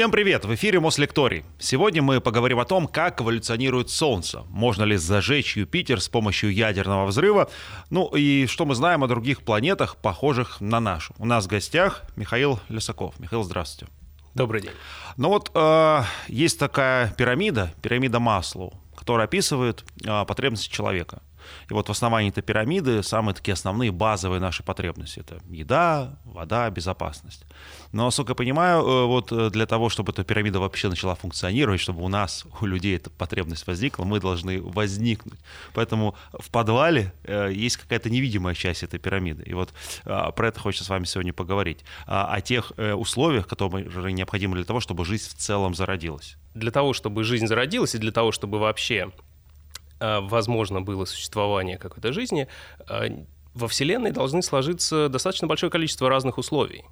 Всем привет! В эфире Мослекторий. Сегодня мы поговорим о том, как эволюционирует Солнце. Можно ли зажечь Юпитер с помощью ядерного взрыва? Ну и что мы знаем о других планетах, похожих на нашу. У нас в гостях Михаил Лисаков. Михаил, здравствуйте. Добрый день. Ну вот э, есть такая пирамида, пирамида Маслоу, которая описывает э, потребности человека. И вот в основании этой пирамиды самые такие основные базовые наши потребности. Это еда, вода, безопасность. Но, насколько я понимаю, э, вот э, для того, чтобы эта пирамида вообще начала функционировать, чтобы у нас, у людей эта потребность возникла, мы должны возникнуть. Поэтому в подвале э, есть какая-то невидимая часть этой пирамиды. И вот про это хочется с вами сегодня поговорить. О тех условиях, которые необходимы для того, чтобы жизнь в целом зародилась. Для того, чтобы жизнь зародилась, и для того, чтобы вообще возможно было существование какой-то жизни, э, во Вселенной должны сложиться достаточно большое количество разных условий.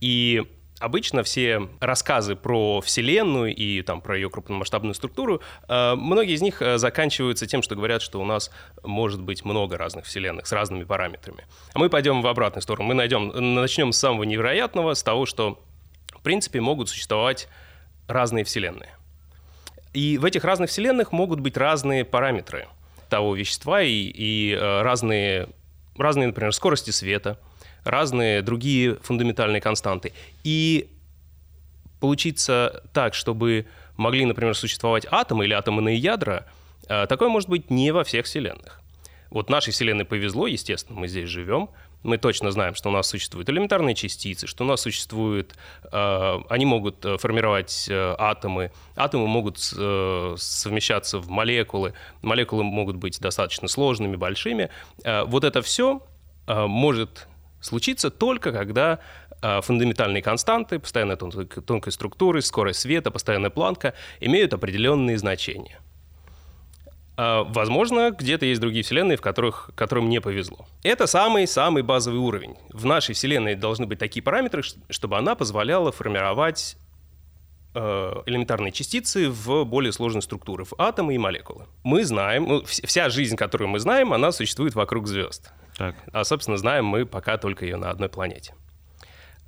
И обычно все рассказы про Вселенную и там, про ее крупномасштабную структуру, э, многие из них заканчиваются тем, что говорят, что у нас может быть много разных Вселенных с разными параметрами. А мы пойдем в обратную сторону. Мы найдем, начнем с самого невероятного, с того, что в принципе могут существовать разные Вселенные. И в этих разных вселенных могут быть разные параметры того вещества и, и э, разные, разные, например, скорости света, разные другие фундаментальные константы. И получиться так, чтобы могли, например, существовать атомы или атомные ядра, э, такое может быть не во всех вселенных. Вот нашей Вселенной повезло, естественно, мы здесь живем, мы точно знаем, что у нас существуют элементарные частицы, что у нас существуют, э, они могут э, формировать э, атомы, атомы могут совмещаться в молекулы, молекулы могут быть достаточно сложными, большими. Вот это все может случиться только когда фундаментальные константы, постоянная тонкая, тонкая структура, скорость света, постоянная планка имеют определенные значения. А, возможно, где-то есть другие вселенные, в которых, которым не повезло. Это самый-самый базовый уровень. В нашей вселенной должны быть такие параметры, чтобы она позволяла формировать э, элементарные частицы в более сложные структуры, в атомы и молекулы. Мы знаем, ну, вся жизнь, которую мы знаем, она существует вокруг звезд. Так. А, собственно, знаем мы пока только ее на одной планете.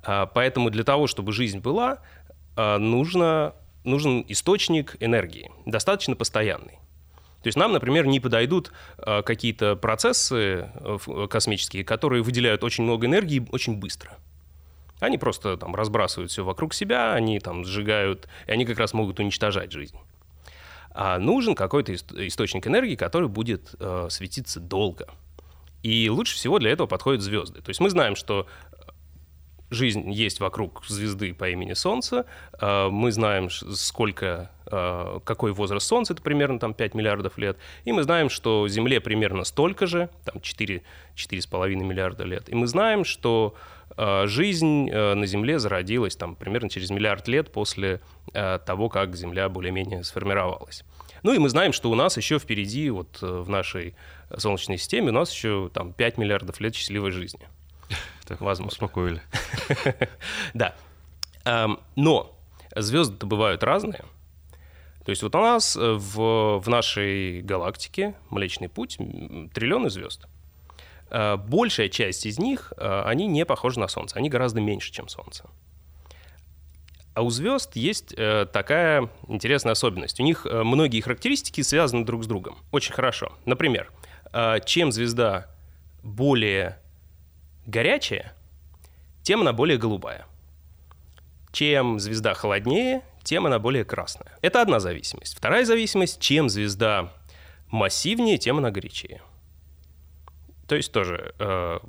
А, поэтому для того, чтобы жизнь была, а, нужно, нужен источник энергии, достаточно постоянный. То есть нам, например, не подойдут э, какие-то процессы э, космические, которые выделяют очень много энергии очень быстро. Они просто там разбрасывают все вокруг себя, они там сжигают, и они как раз могут уничтожать жизнь. А нужен какой-то источник энергии, который будет э, светиться долго. И лучше всего для этого подходят звезды. То есть мы знаем, что жизнь есть вокруг звезды по имени Солнце. А, мы знаем, сколько, а, какой возраст Солнца, это примерно там 5 миллиардов лет. И мы знаем, что Земле примерно столько же, там 4, 4,5 миллиарда лет. И мы знаем, что а, жизнь на Земле зародилась там примерно через миллиард лет после того, как Земля более-менее сформировалась. Ну и мы знаем, что у нас еще впереди, вот э, в нашей Солнечной системе, у нас еще там 5 миллиардов лет счастливой жизни. Так, Возможно. Успокоили. Да. Но звезды-то бывают разные. То есть вот у нас э, в, в нашей галактике Млечный Путь триллионы звезд. Э, большая часть из них, э, они не похожи на Солнце, они гораздо меньше, чем Солнце. А у звезд есть такая интересная особенность. У них многие характеристики связаны друг с другом. Очень хорошо. Например, чем звезда более горячая, тем она более голубая. Чем звезда холоднее, тем она более красная. Это одна зависимость. Вторая зависимость, чем звезда массивнее, тем она горячее. То есть тоже э,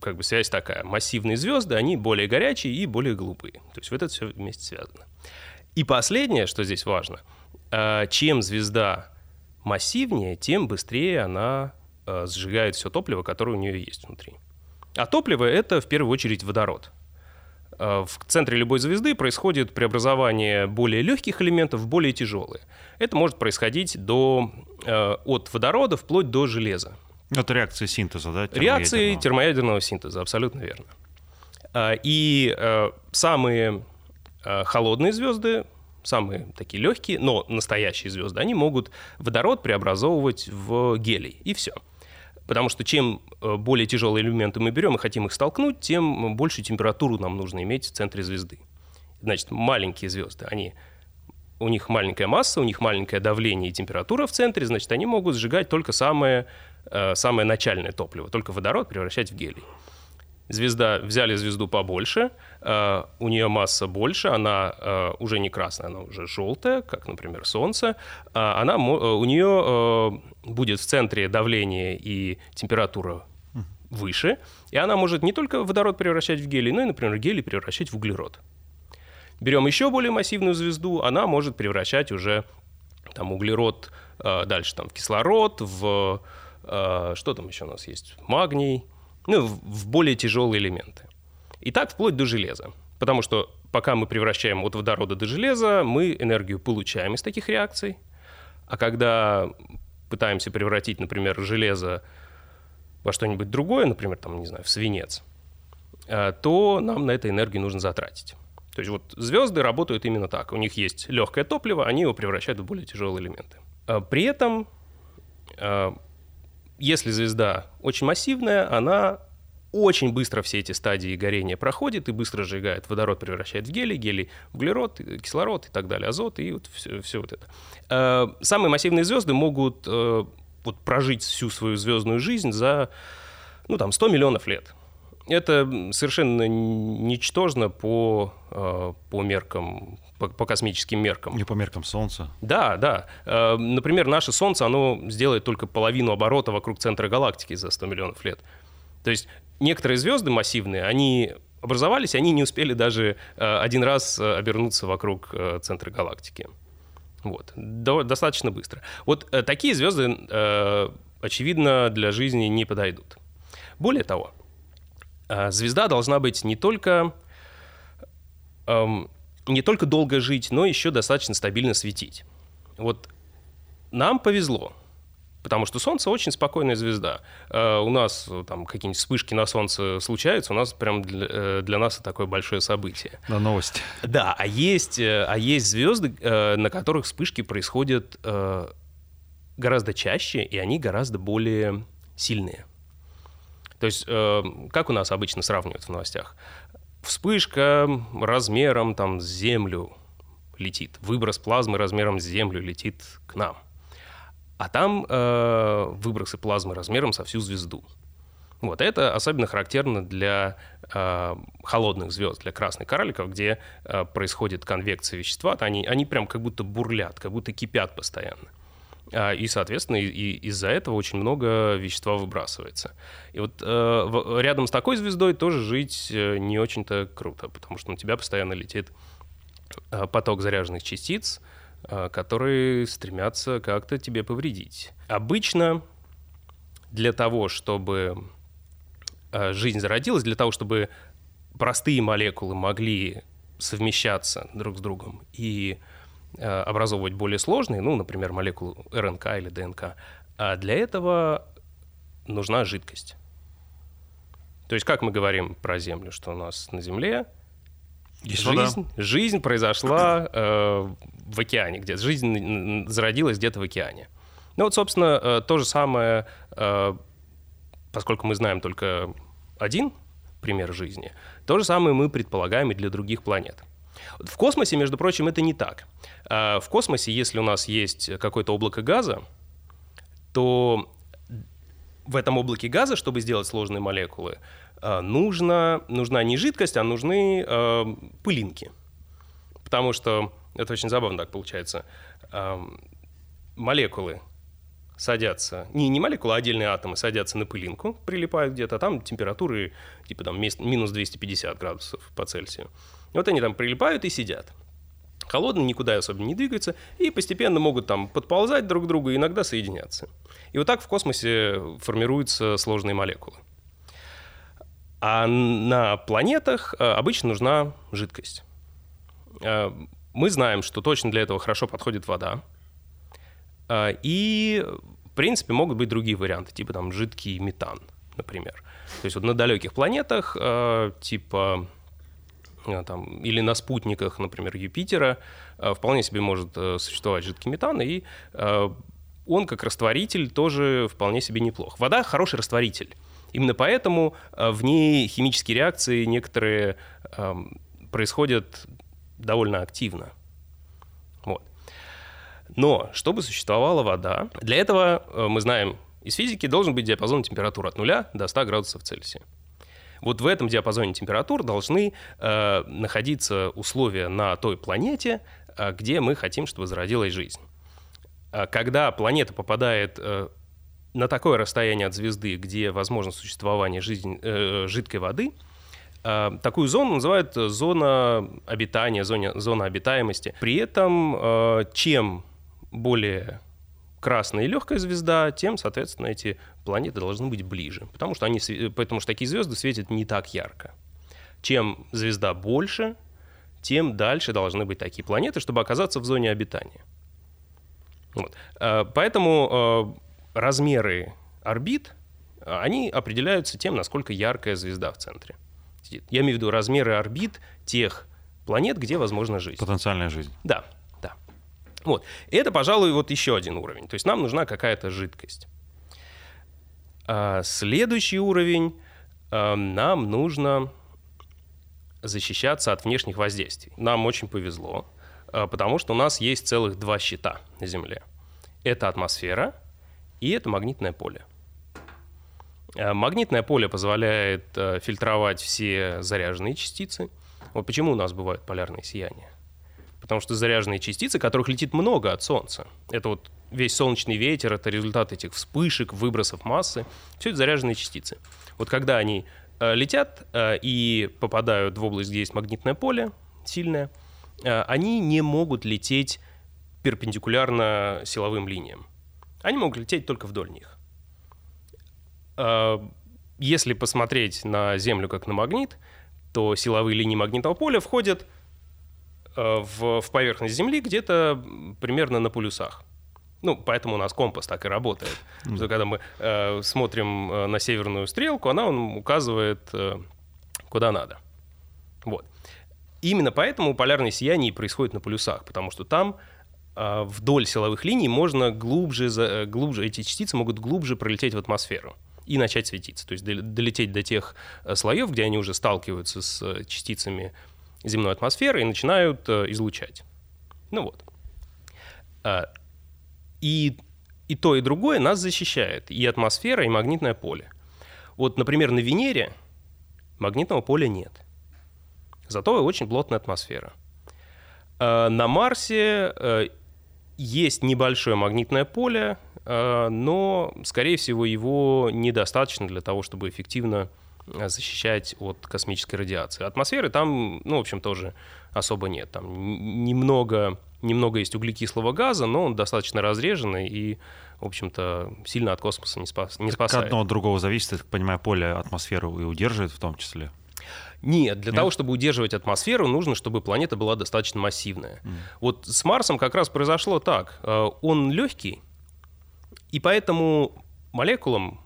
как бы связь такая. Массивные звезды, они более горячие и более голубые. То есть вот это все вместе связано. И последнее, что здесь важно, э, чем звезда массивнее, тем быстрее она э, сжигает все топливо, которое у нее есть внутри. А топливо — это в первую очередь водород. Э, в центре любой звезды происходит преобразование более легких элементов в более тяжелые. Это может происходить до, э, от водорода вплоть до железа. Это реакция синтеза, да? Реакции термоядерного синтеза, абсолютно верно. Э, и самые холодные звезды, самые такие легкие, но настоящие звезды, они могут водород преобразовывать в гелий, и все. Потому что чем э, более тяжелые элементы мы берем и хотим их столкнуть, тем большую температуру нам нужно иметь в центре звезды. Значит, маленькие звезды, они у них маленькая масса, у них маленькое давление и температура в центре, значит, они могут сжигать только самое, э, самое начальное топливо, только водород превращать в гелий. Звезда, взяли звезду побольше, э, у нее масса больше, она э, уже не красная, она уже желтая, как, например, Солнце. Э, она, у нее э, будет в центре давление и температура выше, и она может не только водород превращать в гелий, но и, например, гелий превращать в углерод. Берем еще более массивную звезду, она может превращать уже там углерод э, дальше там в кислород, в э, что там еще у нас есть, магний, ну в, более тяжелые элементы. И так вплоть до железа, потому что пока мы превращаем от водорода до железа, мы энергию получаем из таких реакций, а когда пытаемся превратить, например, железо во что-нибудь другое, например, там, не знаю, в свинец, э, то нам на это энергию нужно затратить. То есть вот звезды работают именно так. У них есть легкое топливо, они его превращают в более тяжелые элементы. А при этом, а, если звезда очень массивная, она очень быстро все эти стадии горения проходит и быстро сжигает. Водород превращает в гелий, гелий в углерод, кислород и так далее, азот и вот все, все вот это. А, самые массивные звезды могут вот прожить всю свою звездную жизнь за ну, там, 100 миллионов лет это совершенно ничтожно по, э, по меркам, по, по космическим меркам. Не по меркам Солнца. Да, да. Э, например, наше Солнце, оно сделает только половину оборота вокруг центра галактики за 100 миллионов лет. То есть некоторые звезды массивные, они образовались, они не успели даже э, один раз обернуться вокруг центра галактики. Вот. Достаточно быстро. Вот такие звезды, очевидно, для жизни не подойдут. Более того, звезда должна быть не только, эм, не только долго жить, но еще достаточно стабильно светить. Вот нам повезло, потому что Солнце очень спокойная звезда. Э, у нас э, там какие-нибудь вспышки на Солнце случаются, у нас прям для, э, для нас это такое большое событие. Да, новость. Да, а есть, а есть звезды, э, на которых вспышки происходят э, гораздо чаще, и они гораздо более сильные. То есть, как у нас обычно сравнивают в новостях? Вспышка размером там с Землю летит, выброс плазмы размером с Землю летит к нам. А там э, выбросы плазмы размером со всю звезду. Вот это особенно характерно для э, холодных звезд, для красных карликов, где э, происходит конвекция вещества. Они, они прям как будто бурлят, как будто кипят постоянно. А, и, соответственно, и, из-за этого очень много вещества выбрасывается. И вот э, рядом с такой звездой тоже жить э, не очень-то круто, потому что на тебя постоянно летит э, поток заряженных частиц, э, которые стремятся как-то тебе повредить. Обычно для того, чтобы жизнь зародилась, для того, чтобы простые молекулы могли совмещаться друг с другом и Э, образовывать более сложные, ну, например, молекулу РНК или ДНК, а для этого нужна жидкость. То есть, как мы говорим про Землю, что у нас на Земле Есть жизнь, вода. жизнь произошла э, в океане, где жизнь зародилась где-то в океане. Ну вот, собственно, э, то же самое, э, поскольку мы знаем только один пример жизни, то же самое мы предполагаем и для других планет. В космосе, между прочим, это не так. А, в космосе, если у нас есть какое-то облако газа, то в этом облаке газа, чтобы сделать сложные молекулы, а, нужно, нужна не жидкость, а нужны э, пылинки. Потому что это очень забавно так получается. Э, молекулы садятся, не, не молекулы, а отдельные атомы садятся на пылинку, прилипают где-то, а там температуры типа там минус 250 градусов по Цельсию. Вот они там прилипают и сидят. Холодные никуда особо не двигаются и постепенно могут там подползать друг к другу и иногда соединяться. И вот так в космосе формируются сложные молекулы. А на планетах э, обычно нужна жидкость. Э, мы знаем, что точно для этого хорошо подходит вода. Э, и, в принципе, могут быть другие варианты, типа там жидкий метан, например. То есть вот на далеких планетах, типа там, или на спутниках, например, Юпитера, э, вполне себе может э, существовать жидкий метан, и он как растворитель тоже вполне себе неплох. Вода хороший растворитель. Именно поэтому в ней химические реакции некоторые происходят довольно активно. Вот. Но чтобы существовала вода, для этого, э, мы знаем из физики, должен быть диапазон температур от 0 до 100 градусов Цельсия. Вот в этом диапазоне температур должны э, находиться условия на той планете, э, где мы хотим, чтобы зародилась жизнь. А когда планета попадает э, на такое расстояние от звезды, где возможно существование жизнь, э, жидкой воды, э, такую зону называют зона обитания, зона, зона обитаемости. При этом э, чем более красная и легкая звезда, тем, соответственно, эти планеты должны быть ближе, потому что, они, потому что такие звезды светят не так ярко. Чем звезда больше, тем дальше должны быть такие планеты, чтобы оказаться в зоне обитания. Вот. Э, поэтому э, размеры орбит, они определяются тем, насколько яркая звезда в центре. Я имею в виду размеры орбит тех планет, где возможна жизнь. Потенциальная жизнь. Да, да. Вот. Это, пожалуй, вот еще один уровень. То есть нам нужна какая-то жидкость. А следующий уровень э, нам нужно защищаться от внешних воздействий. Нам очень повезло, э, потому что у нас есть целых два щита на Земле. Это атмосфера и это магнитное поле. Э, магнитное поле позволяет фильтровать все заряженные частицы. Вот почему у нас бывают полярные сияния. Потому что заряженные частицы, которых летит много от Солнца, это вот весь солнечный ветер — это результат этих вспышек, выбросов массы. Все это заряженные частицы. Вот когда они э, летят э, и попадают в область, где есть магнитное поле сильное, э, они не могут лететь перпендикулярно силовым линиям. Они могут лететь только вдоль них. Если посмотреть на Землю как на магнит, то силовые линии магнитного поля входят в, в поверхность Земли где-то примерно на полюсах. Ну, поэтому у нас компас так и работает. Mm. Что, когда мы э, смотрим э, на северную стрелку, она он указывает, э, куда надо. Вот. Именно поэтому полярное сияние происходит на полюсах, потому что там э, вдоль силовых линий можно глубже, за, э, глубже, эти частицы могут глубже пролететь в атмосферу и начать светиться. То есть долететь до тех э, слоев, где они уже сталкиваются с э, частицами земной атмосферы и начинают излучать. Ну вот. И, и то, и другое нас защищает. И атмосфера, и магнитное поле. Вот, например, на Венере магнитного поля нет. Зато очень плотная атмосфера. А, на Марсе э, есть небольшое магнитное поле, э, но, скорее всего, его недостаточно для того, чтобы эффективно э, защищать от космической радиации. Атмосферы там, ну, в общем, тоже особо нет. Там немного немного есть углекислого газа, но он достаточно разреженный и, в общем-то, сильно от космоса не, спас, не спасает. От одного от другого зависит, я так понимаю, поле атмосферу и удерживает в том числе? Нет, для Нет? того, чтобы удерживать атмосферу, нужно, чтобы планета была достаточно массивная. Mm. Вот с Марсом как раз произошло так. Э, он легкий, и поэтому молекулам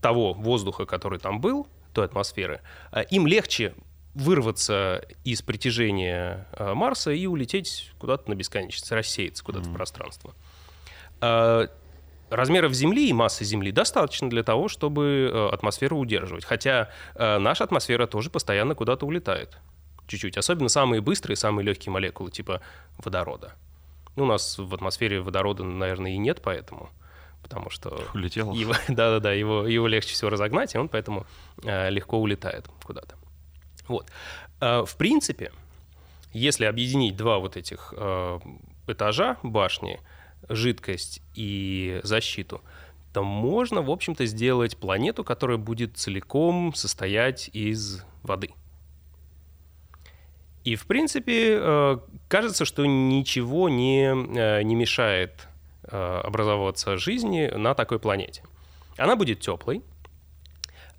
того воздуха, который там был, той атмосферы, э, им легче вырваться из притяжения э, Марса и улететь куда-то на бесконечность, рассеяться куда-то mm-hmm. в пространство. А, размеров Земли и массы Земли достаточно для того, чтобы э, атмосферу удерживать. Хотя э, наша атмосфера тоже постоянно куда-то улетает. Чуть-чуть. Особенно самые быстрые, самые легкие молекулы, типа водорода. Ну, у нас в атмосфере водорода, наверное, и нет, поэтому потому что Улетел. Его, да-да-да, его, его легче всего разогнать, и он поэтому э, легко улетает куда-то. Вот. Э, в принципе, если объединить два вот этих э, этажа башни, жидкость и защиту, то можно, в общем-то, сделать планету, которая будет целиком состоять из воды. И, в принципе, кажется, что ничего не, не мешает образовываться жизни на такой планете. Она будет теплой,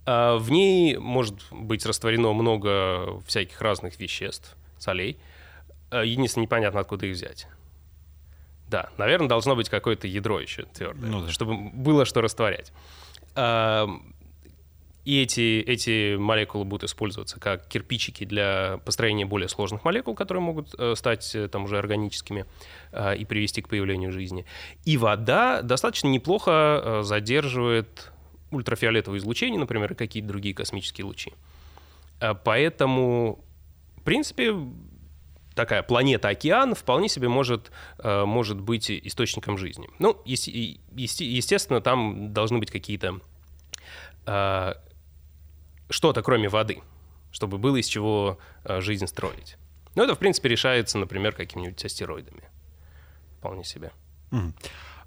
а, в ней может быть растворено много всяких разных веществ, солей. А, единственное, непонятно, откуда их взять. Да, наверное, должно быть какое-то ядро еще твердое, ну, да. чтобы было что растворять. И эти, эти молекулы будут использоваться как кирпичики для построения более сложных молекул, которые могут э, стать э, там уже органическими и привести к появлению жизни. И вода достаточно неплохо э, задерживает ультрафиолетовое излучение, например, и какие-то другие космические лучи. Поэтому, в принципе, такая планета-океан вполне себе может, э, может быть источником жизни. Ну, естественно, там должны быть какие-то э, что-то кроме воды, чтобы было из чего э, жизнь строить. Но это, в принципе, решается, например, какими-нибудь астероидами. Вполне себе. Mm.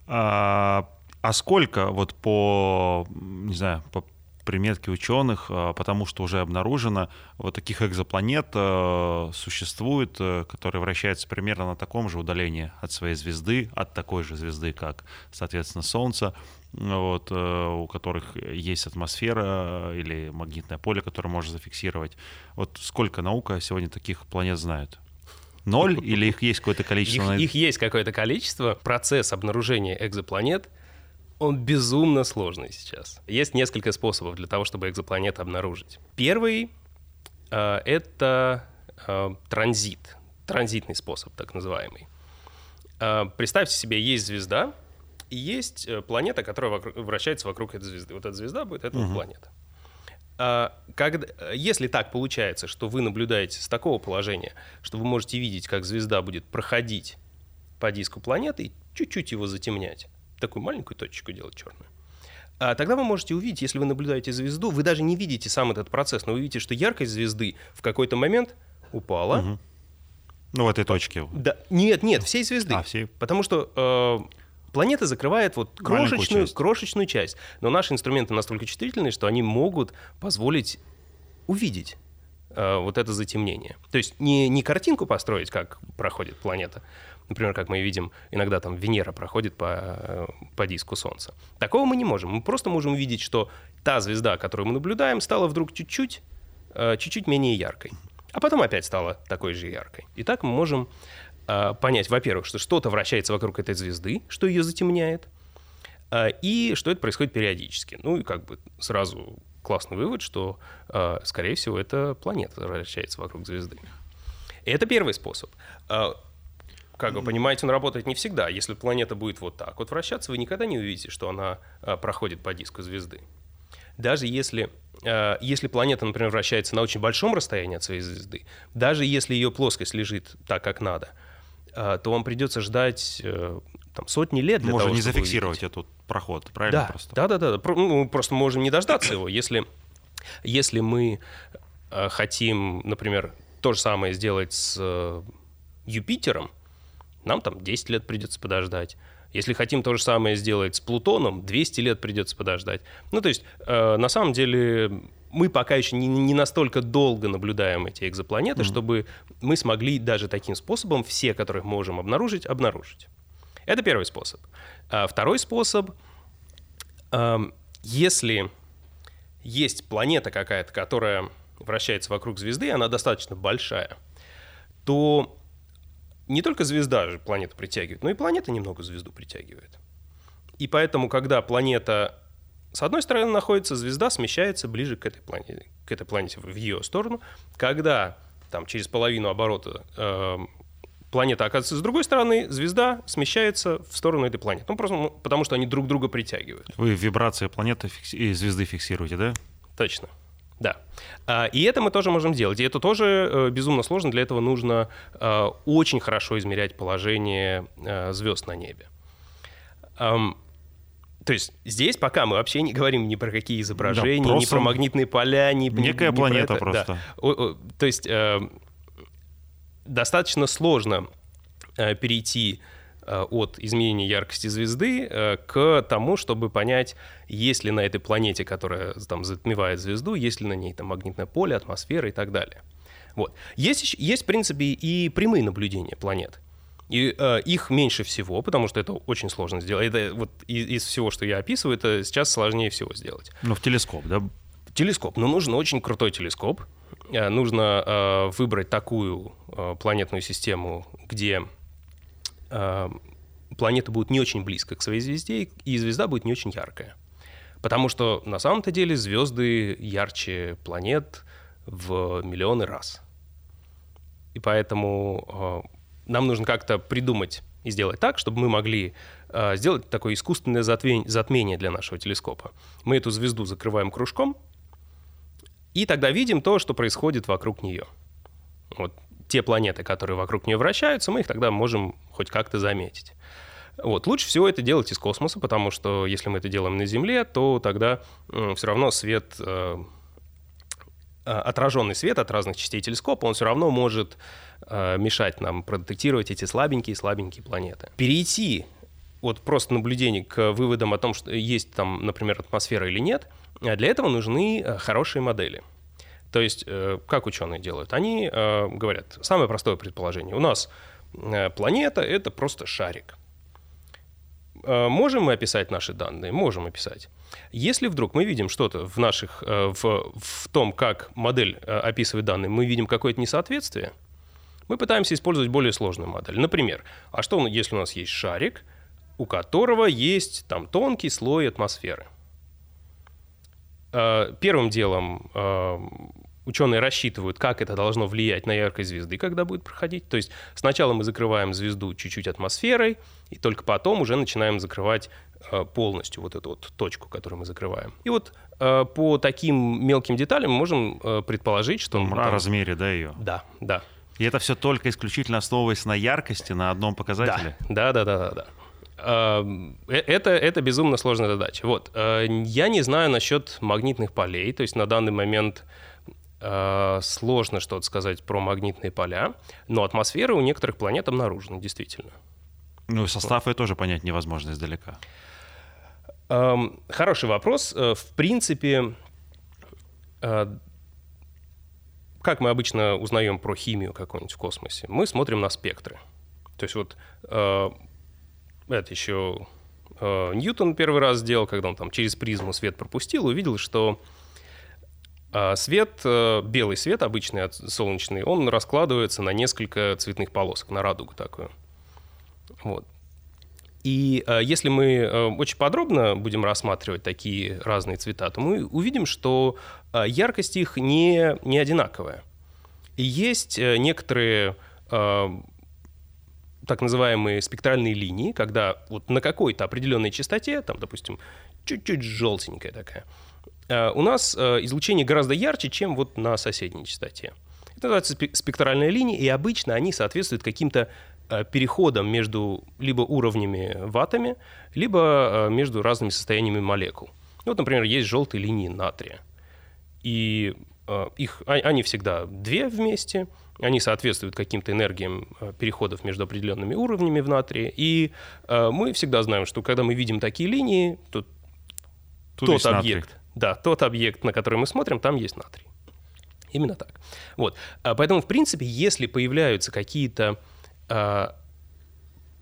А, а сколько вот по, не знаю, по приметки ученых, а, потому что уже обнаружено, вот таких экзопланет а, существует, а, которые вращаются примерно на таком же удалении от своей звезды, от такой же звезды, как, соответственно, Солнце, вот, у которых есть атмосфера или магнитное поле, которое можно зафиксировать. Вот сколько наука сегодня таких планет знает? Ноль или их есть какое-то количество? Их, их есть какое-то количество. Процесс обнаружения экзопланет — он безумно сложный сейчас. Есть несколько способов для того, чтобы экзопланеты обнаружить. Первый э, — это э, транзит, транзитный способ, так называемый. Э, представьте себе, есть звезда, и есть э, планета, которая вокруг, вращается вокруг этой звезды. Вот эта звезда будет эта угу. планета. А, когда, если так получается, что вы наблюдаете с такого положения, что вы можете видеть, как звезда будет проходить по диску планеты и чуть-чуть его затемнять, такую маленькую точечку делать черную. А тогда вы можете увидеть, если вы наблюдаете звезду, вы даже не видите сам этот процесс, но вы видите, что яркость звезды в какой-то момент упала. Угу. Ну, в этой точке. Да, нет, нет, всей звезды. А, всей. Потому что э, планета закрывает вот крошечную, часть. крошечную часть. Но наши инструменты настолько чувствительны, что они могут позволить увидеть э, вот это затемнение. То есть не, не картинку построить, как проходит планета, Например, как мы видим, иногда там Венера проходит по, э, по диску Солнца. Такого мы не можем. Мы просто можем увидеть, что та звезда, которую мы наблюдаем, стала вдруг чуть-чуть, э, чуть-чуть менее яркой. А потом опять стала такой же яркой. И так мы можем э, понять, во-первых, что что-то вращается вокруг этой звезды, что ее затемняет, и что это происходит периодически. Ну и как бы сразу классный вывод, что, скорее всего, это планета вращается вокруг звезды. Это первый способ как вы понимаете, он работает не всегда. Если планета будет вот так вот вращаться, вы никогда не увидите, что она а, проходит по диску звезды. Даже если, а, если планета, например, вращается на очень большом расстоянии от своей звезды, даже если ее плоскость лежит так, как надо, а, то вам придется ждать э, там, сотни лет для Можно того, не зафиксировать увидеть. этот проход, правильно? Да, просто? да, да, да. Ну, просто можем не дождаться его. Если, если мы хотим, например, то же самое сделать с э, Юпитером, нам там 10 лет придется подождать. Если хотим то же самое сделать с Плутоном, 200 лет придется подождать. Ну, то есть, э, на самом деле, мы пока еще не, не настолько долго наблюдаем эти экзопланеты, mm-hmm. чтобы мы смогли даже таким способом все, которых можем обнаружить, обнаружить. Это первый способ. А второй способ, э, если есть планета какая-то, которая вращается вокруг звезды, она достаточно большая, то не только звезда же планету притягивает, но и планета немного звезду притягивает. И поэтому, когда планета с одной стороны находится, звезда смещается ближе к этой планете, к этой планете в ее сторону. Когда там через половину оборота э, планета оказывается с другой стороны, звезда смещается в сторону этой планеты. Ну, просто ну, потому что они друг друга притягивают. Вы вибрации планеты и звезды фиксируете, да? Точно. Да. А, и это мы тоже можем делать. И это тоже э, безумно сложно. Для этого нужно э, очень хорошо измерять положение э, звезд на небе. То есть здесь пока мы вообще не говорим ни про какие изображения, да, ни про магнитные поля, ни Некая ни планета про это. просто. Да. То есть достаточно сложно перейти от изменения яркости звезды э, к тому, чтобы понять, есть ли на этой планете, которая там затмевает звезду, есть ли на ней там магнитное поле, атмосфера и так далее. Вот. Есть, есть в принципе, и прямые наблюдения планет. И э, их меньше всего, потому что это очень сложно сделать. Это вот из, из всего, что я описываю, это сейчас сложнее всего сделать. Ну, в телескоп, да? Телескоп. Но нужен очень крутой телескоп. Э, нужно э, выбрать такую э, планетную систему, где Э, планета будет не очень близко к своей звезде, и звезда будет не очень яркая. Потому что на самом-то деле звезды ярче планет в миллионы раз. И поэтому э, нам нужно как-то придумать и сделать так, чтобы мы могли э, сделать такое искусственное затмение для нашего телескопа. Мы эту звезду закрываем кружком, и тогда видим то, что происходит вокруг нее. Вот те планеты, которые вокруг нее вращаются, мы их тогда можем хоть как-то заметить. Вот. Лучше всего это делать из космоса, потому что если мы это делаем на Земле, то тогда э, все равно свет, э, э, отраженный свет от разных частей телескопа, он все равно может э, мешать нам продетектировать эти слабенькие-слабенькие планеты. Перейти от просто наблюдений к выводам о том, что есть там, например, атмосфера или нет, э, для этого нужны э, хорошие модели. То есть, э, как ученые делают? Они говорят, самое простое предположение. У нас планета — это просто шарик. Можем мы описать наши данные? Можем описать. Если вдруг мы видим что-то в, наших, в, в том, как модель описывает данные, мы видим какое-то несоответствие, мы пытаемся использовать более сложную модель. Например, а что, если у нас есть шарик, у которого есть там тонкий слой атмосферы. Э, первым делом э, ученые рассчитывают, как это должно влиять на яркость звезды, когда будет проходить. То есть сначала мы закрываем звезду чуть-чуть атмосферой, и только потом уже начинаем закрывать э, полностью вот эту вот точку, которую мы закрываем. И вот по таким мелким деталям мы можем предположить, что... О там... размере, да, ее? Да, да. И это все только исключительно основываясь на яркости, на одном показателе? Да, да, да, да, да. Эм, э, это, это безумно сложная задача. Вот. Э, я не знаю насчет магнитных полей, то есть на данный момент э, сложно что-то сказать про магнитные поля, но атмосфера у некоторых планет обнаружена, действительно. Ну, состав вот. тоже понять невозможно издалека. Эм, хороший вопрос. В принципе, как мы обычно узнаем про химию какую-нибудь в космосе? Мы смотрим на спектры. То есть вот это еще э, Ньютон первый раз сделал, когда он там через призму свет пропустил, увидел, что э, свет, э, белый свет обычный, солнечный, он раскладывается на несколько цветных полосок, на радугу такую. Вот. И э, если мы э, очень подробно будем рассматривать такие разные цвета, то мы увидим, что яркость их не, не одинаковая. И есть некоторые так называемые спектральные линии, когда вот на какой-то определенной частоте, там, допустим, чуть-чуть желтенькая такая, у нас э, излучение гораздо ярче, чем вот на соседней частоте. Это называется спектральная линия, и обычно они соответствуют каким-то э, переходам между либо уровнями в атоме, либо между разными состояниями молекул. Вот, например, есть желтые линии натрия. И их, а, они всегда две вместе – они соответствуют каким-то энергиям э, переходов между определенными уровнями в натрии. И э, мы всегда знаем, что когда мы видим такие линии, то Тут тот объект, натрий. Да, тот объект, на который мы смотрим, там есть натрий. Именно так. Вот. А поэтому, в принципе, если появляются какие-то а,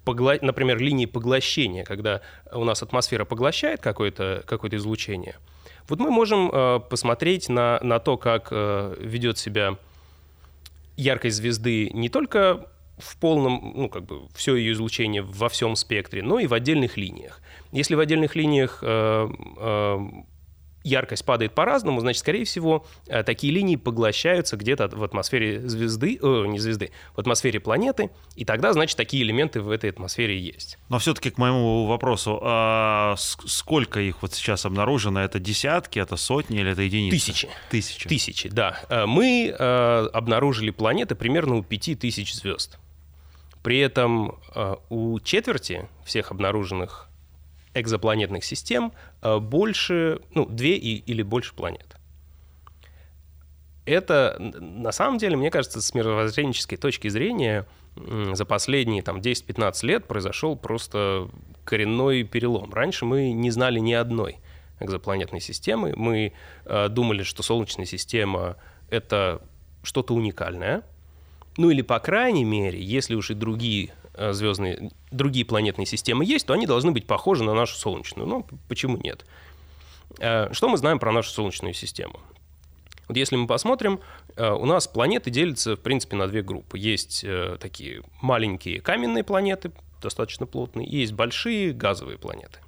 погла... например, линии поглощения, когда у нас атмосфера поглощает какое-то какое излучение, вот мы можем э, посмотреть на, на то, как э, ведет себя яркой звезды не только в полном, ну, как бы, все ее излучение во всем спектре, но и в отдельных линиях. Если в отдельных линиях э, э, яркость падает по-разному, значит, скорее всего, э, такие линии поглощаются где-то в атмосфере звезды, э, не звезды, в атмосфере планеты, и тогда, значит, такие элементы в этой атмосфере есть. Но все-таки к моему вопросу, а сколько их вот сейчас обнаружено? Это десятки, это сотни или это единицы? Тысячи. Тысячи. Тысячи, да. Э, мы э, обнаружили планеты примерно у пяти тысяч звезд. При этом у четверти всех обнаруженных экзопланетных систем э, больше, ну, две и, или больше планет. Это, на самом деле, мне кажется, с мировоззренческой точки зрения за последние там, 10-15 лет произошел просто коренной перелом. Раньше мы не знали ни одной экзопланетной системы. Мы э, думали, что Солнечная система — это что-то уникальное. Ну или, по крайней мере, если уж и другие звездные, другие планетные системы есть, то они должны быть похожи на нашу Солнечную. Ну, почему нет? Э, что мы знаем про нашу Солнечную систему? Вот если мы посмотрим, э, у нас планеты делятся, в принципе, на две группы. Есть такие маленькие каменные планеты, достаточно плотные, и есть большие газовые планеты.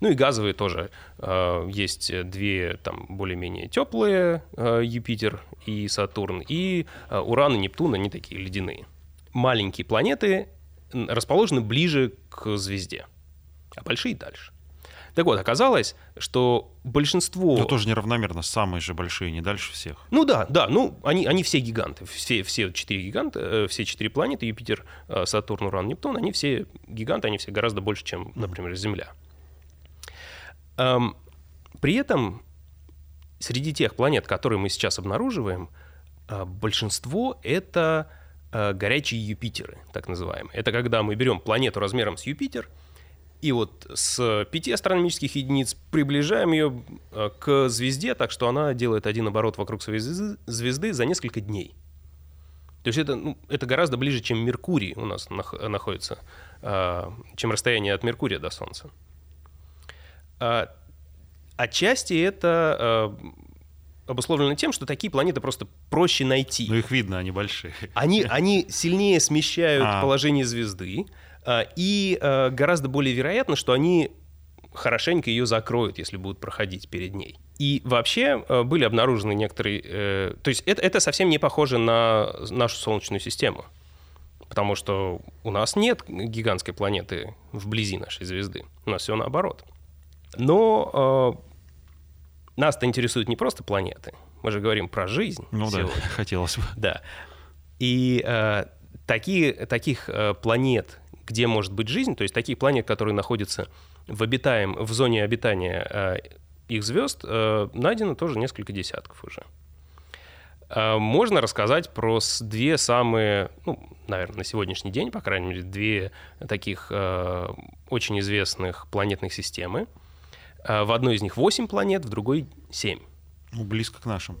Ну и газовые тоже. Есть две там более-менее теплые, Юпитер и Сатурн, и Уран и Нептун, они такие ледяные. Маленькие планеты расположены ближе к звезде, а большие дальше. Так вот, оказалось, что большинство... Но тоже неравномерно, самые же большие, не дальше всех. Ну да, да, ну они, они все гиганты, все, все четыре гиганта, э, все четыре планеты, Юпитер, э, Сатурн, Уран, Нептун, они все гиганты, они все гораздо больше, чем, например, Земля. Эм, при этом среди тех планет, которые мы сейчас обнаруживаем, э, большинство — это горячие Юпитеры, так называемые. Это когда мы берем планету размером с Юпитер — и вот с 5 астрономических единиц приближаем ее э, к звезде, так что она делает один оборот вокруг своей звезды, за несколько дней. То есть это, ну, это гораздо ближе, чем Меркурий у нас находится, э, чем расстояние от Меркурия до Солнца. А, отчасти это э, обусловлено тем, что такие планеты просто проще найти. Ну их видно, они большие. Они, они сильнее смещают а. положение звезды, а, и а, гораздо более вероятно, что они хорошенько ее закроют, если будут проходить перед ней. И вообще а, были обнаружены некоторые... Э, то есть это, это совсем не похоже на нашу Солнечную систему. Потому что у нас нет гигантской планеты вблизи нашей звезды. У нас все наоборот. Но нас-то интересуют не просто планеты. Мы же говорим про жизнь. Ну сегодня. да, хотелось бы. Да. И э, такие, таких э, планет, где может быть жизнь, то есть таких планет, которые находятся в, обитаем, в зоне обитания э, их звезд, э, найдено тоже несколько десятков уже. Э, можно рассказать про две самые, ну, наверное, на сегодняшний день, по крайней мере, две таких очень известных планетных системы. В одной из них 8 планет, в другой 7. Ну, близко к нашим.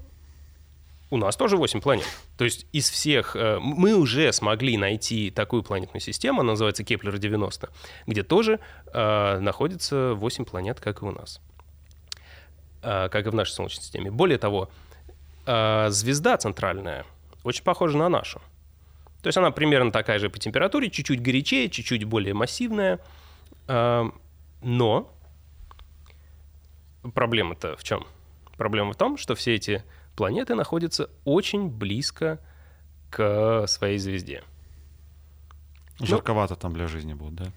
У нас тоже 8 планет. То есть из всех... Э, мы уже смогли найти такую планетную систему, она называется Кеплер-90, где тоже э, находится 8 планет, как и у нас. Э, как и в нашей Солнечной системе. Более того, э, звезда центральная очень похожа на нашу. То есть она примерно такая же по температуре, чуть-чуть горячее, чуть-чуть более массивная. Э, но проблема-то в чем? Проблема в том, что все эти планеты находятся очень близко к своей звезде. Ну, жарковато ну, там для жизни будет, да?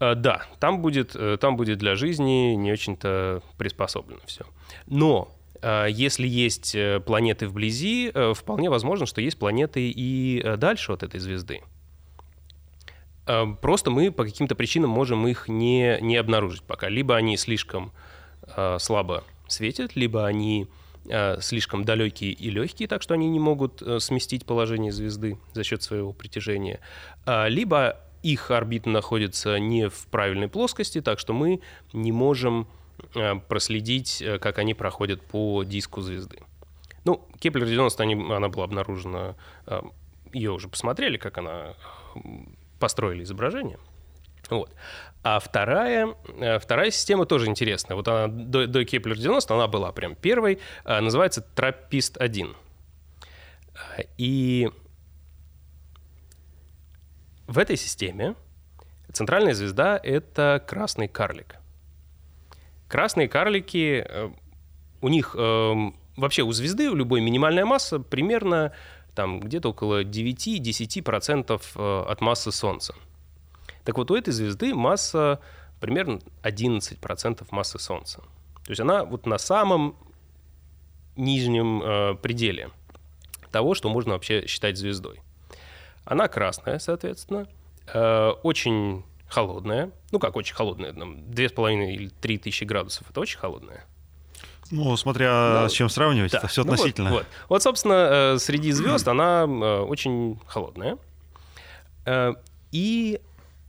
Э, да, там будет, э, там будет для жизни не очень-то приспособлено все. Но э, если есть э, планеты вблизи, э, вполне возможно, что есть планеты и э, дальше от этой звезды. Просто мы по каким-то причинам можем их не, не обнаружить пока. Либо они слишком слабо светят, либо они Э, слишком далекие и легкие, так что они не могут э, сместить положение звезды за счет своего притяжения, а, либо их орбита находится не в правильной плоскости, так что мы не можем э, проследить, как они проходят по диску звезды. Ну, Кеплер-90, она была обнаружена, ее уже посмотрели, как она построили изображение. Вот. А вторая, э, вторая система тоже интересная. Вот она до, до Кеплер-90 она была прям первой. А, называется Траппист-1. И в этой системе центральная звезда — это красный карлик. Красные карлики, э, у них эм, вообще у звезды у любой минимальная масса примерно там где-то около 9-10% э, от массы Солнца. Так вот, у этой звезды масса примерно 11% массы Солнца. То есть она вот на самом нижнем э, пределе того, что можно вообще считать звездой. Она красная, соответственно, э, очень холодная. Ну как очень холодная, там 2,5 или 3 тысячи градусов. Это очень холодная. Ну, смотря да. с чем сравнивать, да. это все относительно. Ну, вот, вот. вот, собственно, э, среди звезд она э, очень холодная. Э, и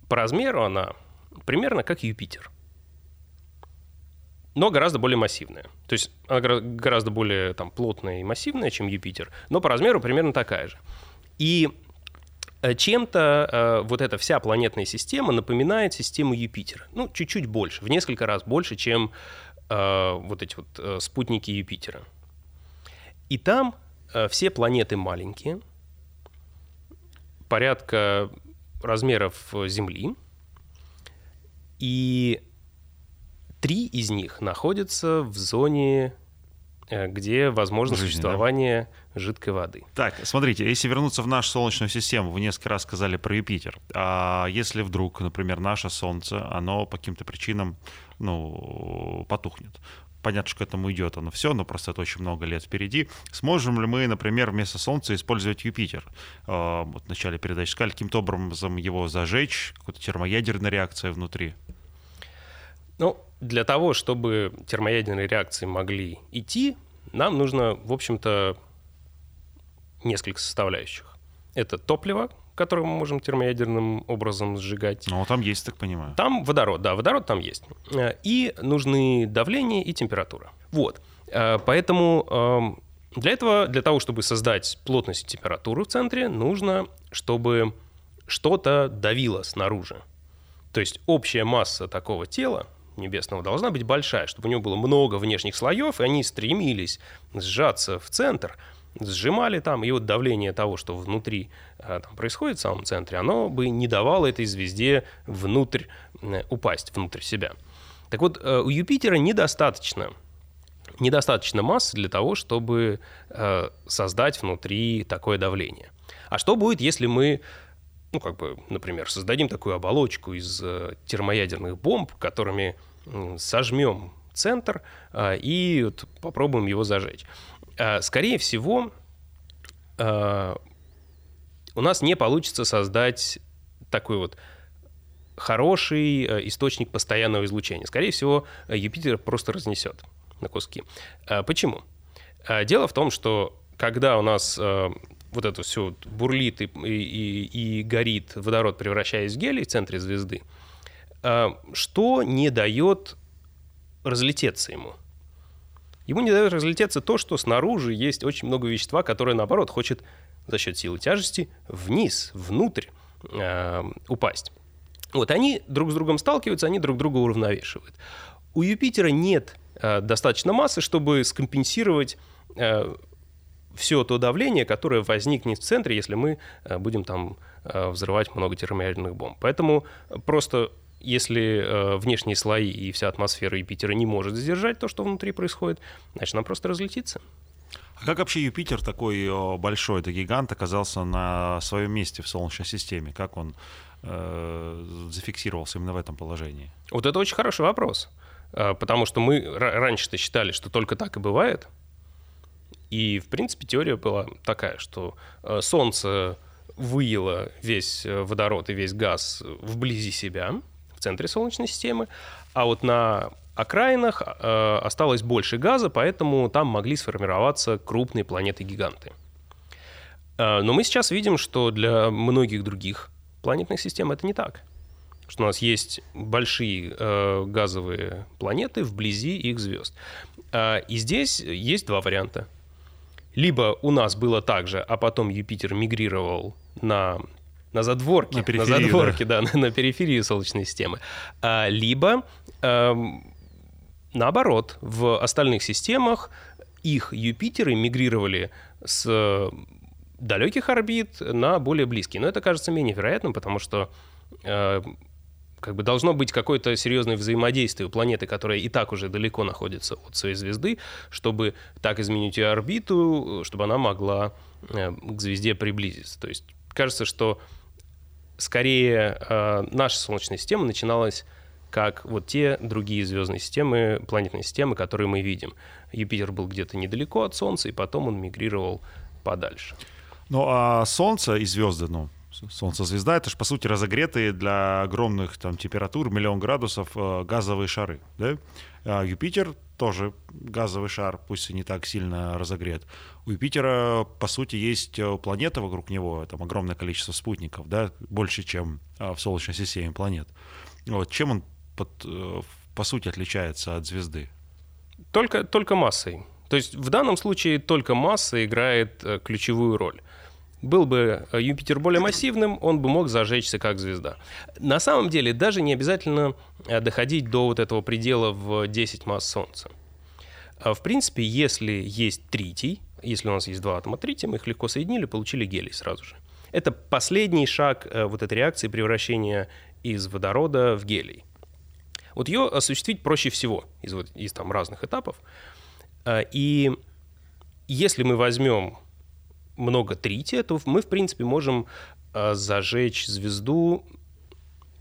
по размеру она примерно как Юпитер. Но гораздо более массивная. То есть она гораздо более там, плотная и массивная, чем Юпитер, но по размеру примерно такая же. И э, чем-то э, вот эта вся планетная система напоминает систему Юпитера. Ну, чуть-чуть больше, в несколько раз больше, чем э, вот эти вот э, спутники Юпитера. И там э, все планеты маленькие, порядка размеров э, Земли, и три из них находятся в зоне э, где возможно Жизнь, существование да? жидкой воды. Так, смотрите, если вернуться в нашу Солнечную систему, вы несколько раз сказали про Юпитер. А если вдруг, например, наше Солнце, оно по каким-то причинам ну, потухнет, понятно, что к этому идет оно все, но просто это очень много лет впереди. Сможем ли мы, например, вместо Солнца использовать Юпитер? А, вот в начале передачи сказали, каким-то образом его зажечь, какая-то термоядерная реакция внутри? Ну, для того, чтобы термоядерные реакции могли идти, нам нужно, в общем-то, несколько составляющих. Это топливо, которое мы можем термоядерным образом сжигать. Ну, там есть, так понимаю. Там водород, да, водород там есть. Э, и нужны давление и температура. Вот. Э, поэтому эм, для этого, для того, чтобы создать плотность и температуру в центре, нужно, чтобы что-то давило снаружи. То есть общая масса такого тела, небесного должна быть большая, чтобы у него было много внешних слоев, и они стремились сжаться в центр, сжимали там, и вот давление того, что внутри а, там, происходит в самом центре, оно бы не давало этой звезде внутрь упасть, внутрь себя. Так вот, э, у Юпитера недостаточно недостаточно массы для того, чтобы э, создать внутри такое давление. А что будет, если мы ну, как бы, например, создадим такую оболочку из э, термоядерных бомб, которыми э, сожмем центр э, и вот попробуем его зажечь. Э, скорее всего, э, у нас не получится создать такой вот хороший э, источник постоянного излучения. Скорее всего, Юпитер просто разнесет на куски. Почему? Дело в том, что когда у нас вот это все бурлит и, и, и горит водород, превращаясь в гелий в центре звезды, что не дает разлететься ему? Ему не дает разлететься то, что снаружи есть очень много вещества, которое, наоборот, хочет за счет силы тяжести вниз, внутрь э, упасть. Вот они друг с другом сталкиваются, они друг друга уравновешивают. У Юпитера нет э, достаточно массы, чтобы скомпенсировать э, все то давление, которое возникнет в центре, если мы э, будем там э, взрывать много термоядерных бомб. Поэтому просто если э, внешние слои и вся атмосфера Юпитера не может сдержать то, что внутри происходит, значит, нам просто разлетится. А как вообще Юпитер такой большой, это гигант, оказался на своем месте в Солнечной системе? Как он э, зафиксировался именно в этом положении? Вот это очень хороший вопрос. Потому что мы раньше-то считали, что только так и бывает. И, в принципе, теория была такая, что э, Солнце выело весь э, водород и весь газ вблизи себя, центре Солнечной системы, а вот на окраинах э, осталось больше газа, поэтому там могли сформироваться крупные планеты-гиганты. Э, но мы сейчас видим, что для многих других планетных систем это не так. Что у нас есть большие э, газовые планеты вблизи их звезд. Э, и здесь есть два варианта либо у нас было так же, а потом Юпитер мигрировал на на задворке, на, на задворке, да, да на, на периферии Солнечной системы, а, либо а, наоборот, в остальных системах их Юпитеры мигрировали с далеких орбит на более близкие. Но это кажется менее вероятным, потому что э, как бы должно быть какое-то серьезное взаимодействие у планеты, которая и так уже далеко находится от своей звезды, чтобы так изменить ее орбиту, чтобы она могла э, к звезде приблизиться. То есть кажется, что скорее э, наша Солнечная система начиналась как вот те другие звездные системы, планетные системы, которые мы видим. Юпитер был где-то недалеко от Солнца, и потом он мигрировал подальше. Ну а Солнце и звезды, ну, Солнце-звезда — это же, по сути, разогретые для огромных там, температур, миллион градусов, э, газовые шары. Да? А Юпитер тоже газовый шар, пусть и не так сильно разогрет. У Юпитера, по сути, есть э, планета вокруг него, там огромное количество спутников, да, больше, чем э, в Солнечной системе планет. Вот, чем он, под, по сути, отличается от звезды? Только, только массой. То есть в данном случае только масса играет ключевую роль. Был бы э, Юпитер более массивным, он бы мог зажечься как звезда. На самом деле даже не обязательно э, доходить до вот этого предела в 10 масс Солнца. А, в принципе, если есть тритий, если у нас есть два атома трития, мы их легко соединили, получили гелий сразу же. Это последний шаг э, вот этой реакции превращения из водорода в гелий. Вот ее осуществить проще всего из, вот, из там разных этапов. И если мы возьмем много трития, то мы, в принципе, можем зажечь звезду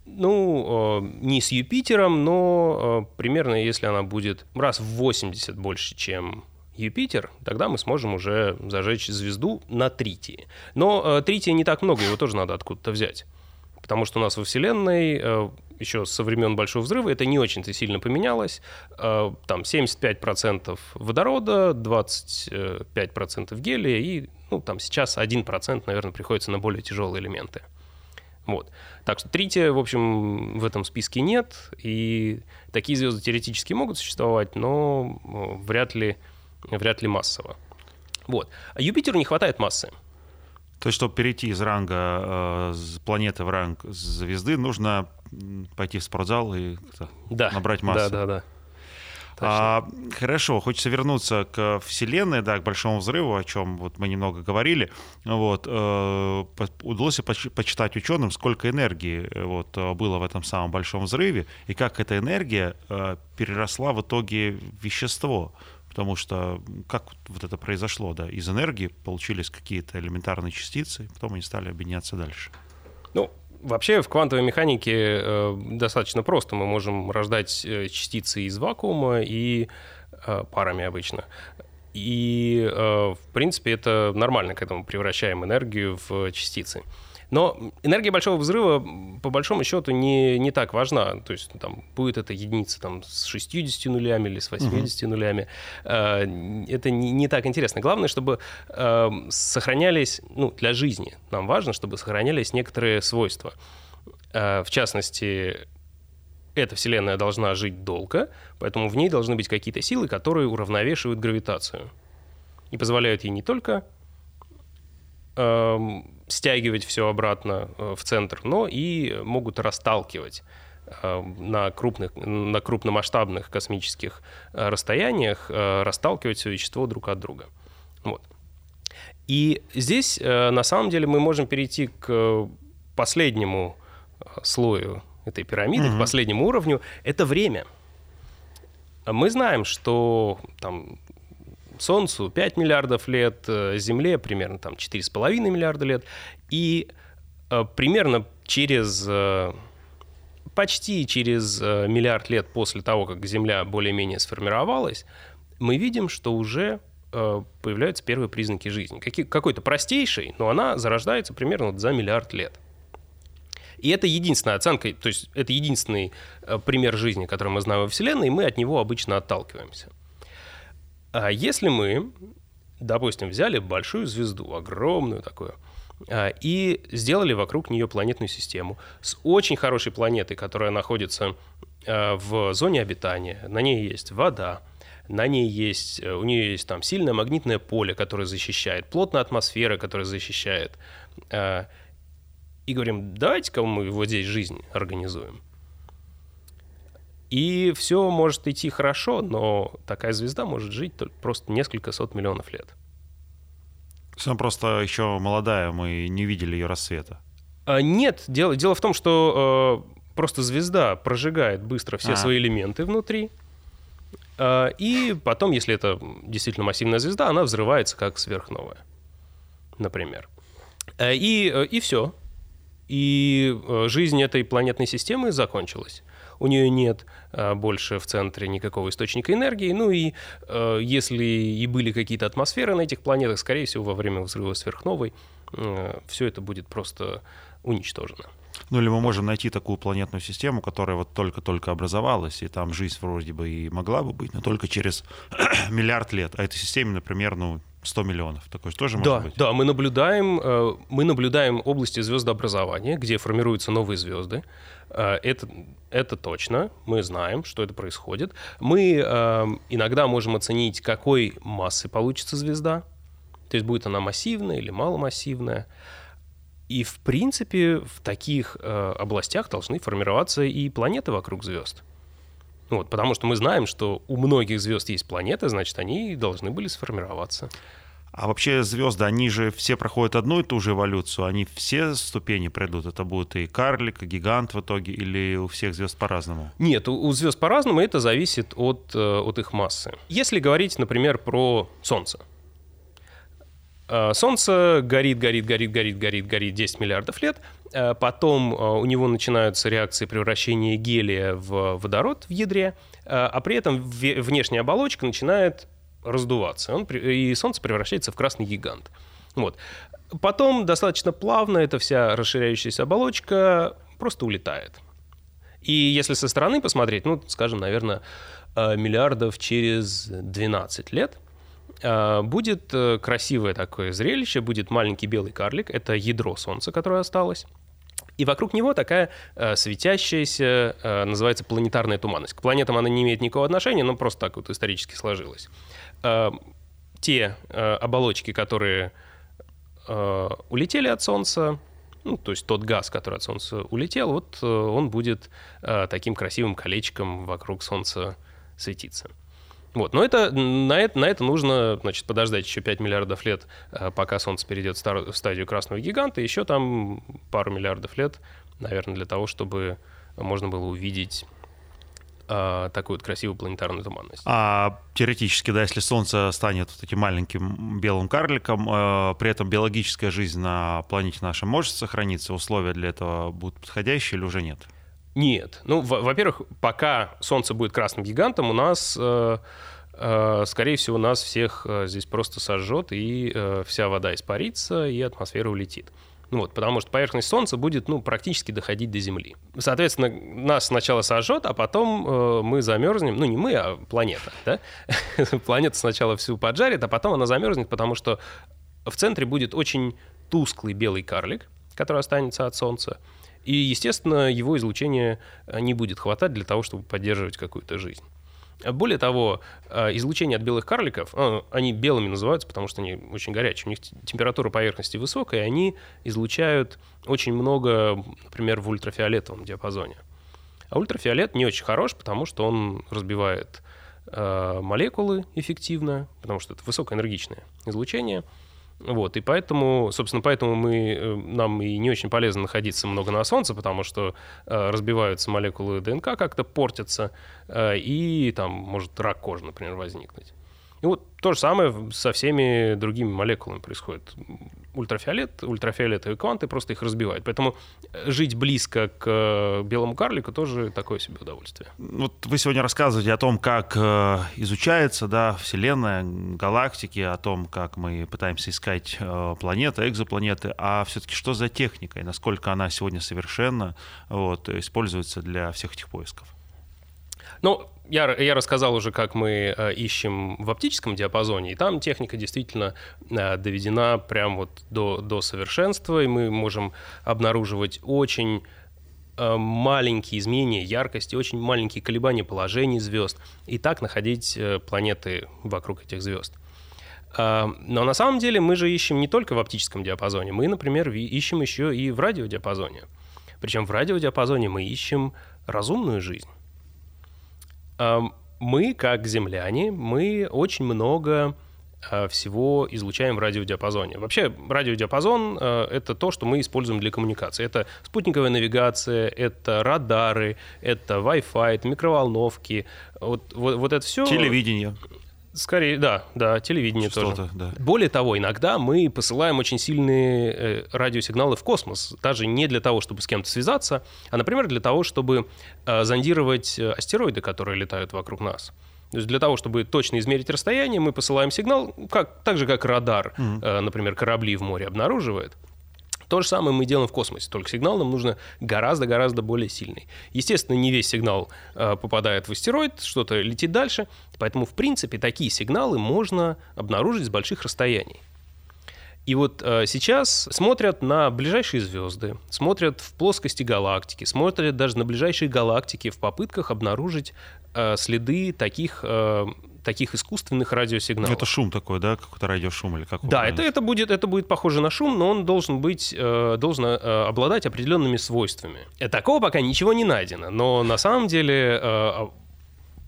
ну, не с Юпитером, но примерно если она будет раз в 80 больше, чем Юпитер, тогда мы сможем уже зажечь звезду на тритии. Но трития не так много, его тоже надо откуда-то взять. Потому что у нас во Вселенной еще со времен Большого взрыва это не очень-то сильно поменялось. Там 75% водорода, 25% гелия и ну, там сейчас 1%, наверное, приходится на более тяжелые элементы. Вот. Так что трития, в общем, в этом списке нет, и такие звезды теоретически могут существовать, но вряд ли, вряд ли массово. Вот. А Юпитеру не хватает массы. То есть, чтобы перейти из ранга э, планеты в ранг звезды, нужно пойти в спортзал и да, набрать массу. Да, да, да. А, хорошо, хочется вернуться к Вселенной, да, к Большому взрыву, о чем вот мы немного говорили. Вот, э, удалось почитать ученым, сколько энергии э, вот, э, было в этом самом Большом взрыве, и как эта энергия э, переросла в итоге в вещество. Потому что как вот это произошло, да, из энергии получились какие-то элементарные частицы, потом они стали объединяться дальше. Ну, Вообще в квантовой механике э, достаточно просто. Мы можем рождать э, частицы из вакуума и э, парами обычно. И, э, в принципе, это нормально, когда мы превращаем энергию в частицы. Но энергия большого взрыва, по большому счету, не, не так важна. То есть там, будет это единица там, с 60 нулями или с 80 угу. нулями. Э, это не, не так интересно. Главное, чтобы э, сохранялись, ну, для жизни нам важно, чтобы сохранялись некоторые свойства. Э, в частности, эта Вселенная должна жить долго, поэтому в ней должны быть какие-то силы, которые уравновешивают гравитацию и позволяют ей не только эм, стягивать все обратно э, в центр, но и могут расталкивать э, на, крупных, на крупномасштабных космических э, расстояниях, расталкивать все вещество друг от друга. Вот. И здесь, на самом деле, мы можем перейти к последнему слою этой пирамиды, mm-hmm. к последнему уровню. Это время. Мы знаем, что там Солнцу 5 миллиардов лет, э, Земле примерно там 4,5 миллиарда лет. И э, примерно через э, почти через миллиард лет после того, как Земля более-менее сформировалась, мы видим, что уже появляются первые признаки жизни. Какой-то простейший, но она зарождается примерно за миллиард лет. И это единственная оценка, то есть это единственный пример жизни, который мы знаем во Вселенной, и мы от него обычно отталкиваемся. А если мы, допустим, взяли большую звезду, огромную такую, а, и сделали вокруг нее планетную систему с очень хорошей планетой, которая находится а, в зоне обитания, на ней есть вода, на ней есть, э, у нее есть там сильное магнитное поле, которое защищает, плотная атмосфера, которая защищает. А, и говорим, давайте-ка мы вот здесь жизнь организуем. И все может идти хорошо, но такая звезда может жить только просто несколько сот миллионов лет. Она просто еще молодая, мы не видели ее рассвета. А, нет, дело, дело в том, что э, просто звезда прожигает быстро все а. свои элементы внутри. Э, и потом, если это действительно массивная звезда, она взрывается как сверхновая, например. Э, и, э, и все. И э, жизнь этой планетной системы закончилась у нее нет а, больше в центре никакого источника энергии. Ну и а, если и были какие-то атмосферы на этих планетах, скорее всего, во время взрыва сверхновой а, все это будет просто уничтожено. Ну или мы можем найти такую планетную систему, которая вот только-только образовалась, и там жизнь вроде бы и могла бы быть, но только через миллиард лет. А этой системе, например, ну 100 миллионов. Такое же тоже да, может быть? Да, мы наблюдаем, э, мы наблюдаем области звездообразования, где формируются новые звезды. Э, это, это точно, мы знаем, что это происходит. Мы э, иногда можем оценить, какой массы получится звезда. То есть будет она массивная или маломассивная. И, в принципе, в таких областях должны формироваться и планеты вокруг звезд. Вот, потому что мы знаем, что у многих звезд есть планеты, значит, они должны были сформироваться. А вообще звезды, они же все проходят одну и ту же эволюцию, они все ступени пройдут. Это будет и карлик, и гигант в итоге, или у всех звезд по-разному? Нет, у, у звезд по-разному, это зависит от, э, от их массы. Если говорить, например, про Солнце. Э, Солнце горит, горит, горит, горит, горит, горит 10 миллиардов лет. Э, потом у него начинаются реакции превращения гелия в водород в ядре, а при этом внешняя оболочка начинает раздуваться, он, и Солнце превращается в красный гигант. Вот. Потом достаточно плавно эта вся расширяющаяся оболочка просто улетает. И если со стороны посмотреть, ну, скажем, наверное, э, миллиардов через 12 лет, э, будет э, красивое такое зрелище, будет маленький белый карлик, это ядро Солнца, которое осталось. И вокруг него такая э, светящаяся, э, называется планетарная туманность. К планетам она не имеет никакого отношения, но просто так вот исторически сложилось. Э, те э, оболочки, которые э, улетели от Солнца, ну, то есть тот газ, который от Солнца улетел, вот э, он будет э, таким красивым колечком вокруг Солнца светиться. Вот. Но это, на, это, на это нужно значит, подождать еще 5 миллиардов лет, э, пока Солнце перейдет в стадию красного гиганта, еще там пару миллиардов лет, наверное, для того, чтобы можно было увидеть а, такую вот красивую планетарную туманность. А теоретически, да, если Солнце станет вот таким маленьким белым карликом, э, при этом биологическая жизнь на планете нашей может сохраниться, условия для этого будут подходящие или уже нет? Нет. Ну, во-первых, пока Солнце будет красным гигантом, у нас, э, э, скорее всего, нас всех э, здесь просто сожжет, и э, вся вода испарится, и атмосфера улетит. Ну вот, потому что поверхность Солнца будет ну, практически доходить до Земли. Соответственно, нас сначала сожжет, а потом э, мы замерзнем. Ну, не мы, а планета. Да? планета сначала всю поджарит, а потом она замерзнет, потому что в центре будет очень тусклый белый карлик, который останется от Солнца. И, естественно, его излучение не будет хватать для того, чтобы поддерживать какую-то жизнь. Более того, э, излучение от белых карликов, э, они белыми называются, потому что они очень горячие, у них температура поверхности высокая, и они излучают очень много, например, в ультрафиолетовом диапазоне. А ультрафиолет не очень хорош, потому что он разбивает э, молекулы эффективно, потому что это высокоэнергичное излучение – вот, и поэтому, собственно, поэтому мы, э, нам и не очень полезно находиться много на Солнце, потому что э, разбиваются молекулы ДНК, как-то портятся, э, и там может рак кожи, например, возникнуть. И вот то же самое со всеми другими молекулами происходит. Ультрафиолет, ультрафиолетовые кванты просто их разбивают. Поэтому э, жить близко к э, белому карлику тоже такое себе удовольствие. Вот вы сегодня рассказываете о том, как э, изучается да, Вселенная, галактики, о том, как мы пытаемся искать планеты, экзопланеты, а все-таки что за техника и насколько она сегодня совершенно вот, используется для всех этих поисков? Ну, я, я рассказал уже, как мы э, ищем в оптическом диапазоне, и там техника действительно э, доведена прям вот до, до совершенства, и мы можем обнаруживать очень э, маленькие изменения яркости, очень маленькие колебания положений звезд, и так находить планеты вокруг этих звезд. Но на самом деле мы же ищем не только в оптическом диапазоне, мы, например, ищем еще и в радиодиапазоне. Причем в радиодиапазоне мы ищем разумную жизнь мы, как земляне, мы очень много а, всего излучаем в радиодиапазоне. Вообще, радиодиапазон а, — это то, что мы используем для коммуникации. Это спутниковая навигация, это радары, это Wi-Fi, это микроволновки. Вот, вот, вот это все... Телевидение. Скорее, да, да, телевидение тоже. Да. Более того, иногда мы посылаем очень сильные э, радиосигналы в космос, даже не для того, чтобы с кем-то связаться, а, например, для того, чтобы э, зондировать э, астероиды, которые летают вокруг нас. То есть для того, чтобы точно измерить расстояние, мы посылаем сигнал, как, так же, как радар, mm-hmm. э, например, корабли в море обнаруживает. То же самое мы делаем в космосе, только сигнал нам нужно гораздо-гораздо более сильный. Естественно, не весь сигнал э, попадает в астероид, что-то летит дальше, поэтому, в принципе, такие сигналы можно обнаружить с больших расстояний. И вот э, сейчас смотрят на ближайшие звезды, смотрят в плоскости галактики, смотрят даже на ближайшие галактики в попытках обнаружить э, следы таких э, таких искусственных радиосигналов. Это шум такой, да, какой-то радиошум или как? Да, это, это, будет, это будет похоже на шум, но он должен быть, э, должен э, обладать определенными свойствами. Такого пока ничего не найдено, но на самом деле э,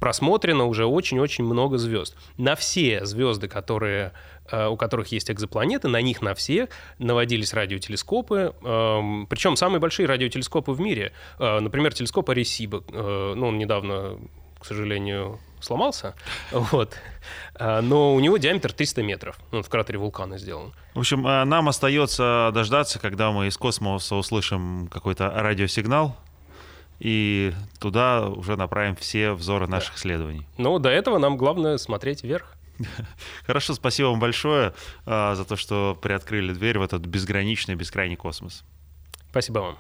просмотрено уже очень-очень много звезд. На все звезды, которые, э, у которых есть экзопланеты, на них на все наводились радиотелескопы, эм, причем самые большие радиотелескопы в мире. Э, например, телескоп Аресиба, э, ну, он недавно, к сожалению, сломался, вот. но у него диаметр 300 метров, он в кратере вулкана сделан. В общем, нам остается дождаться, когда мы из космоса услышим какой-то радиосигнал, и туда уже направим все взоры наших да. исследований. Ну, до этого нам главное смотреть вверх. Хорошо, спасибо вам большое а, за то, что приоткрыли дверь в этот безграничный, бескрайний космос. Спасибо вам.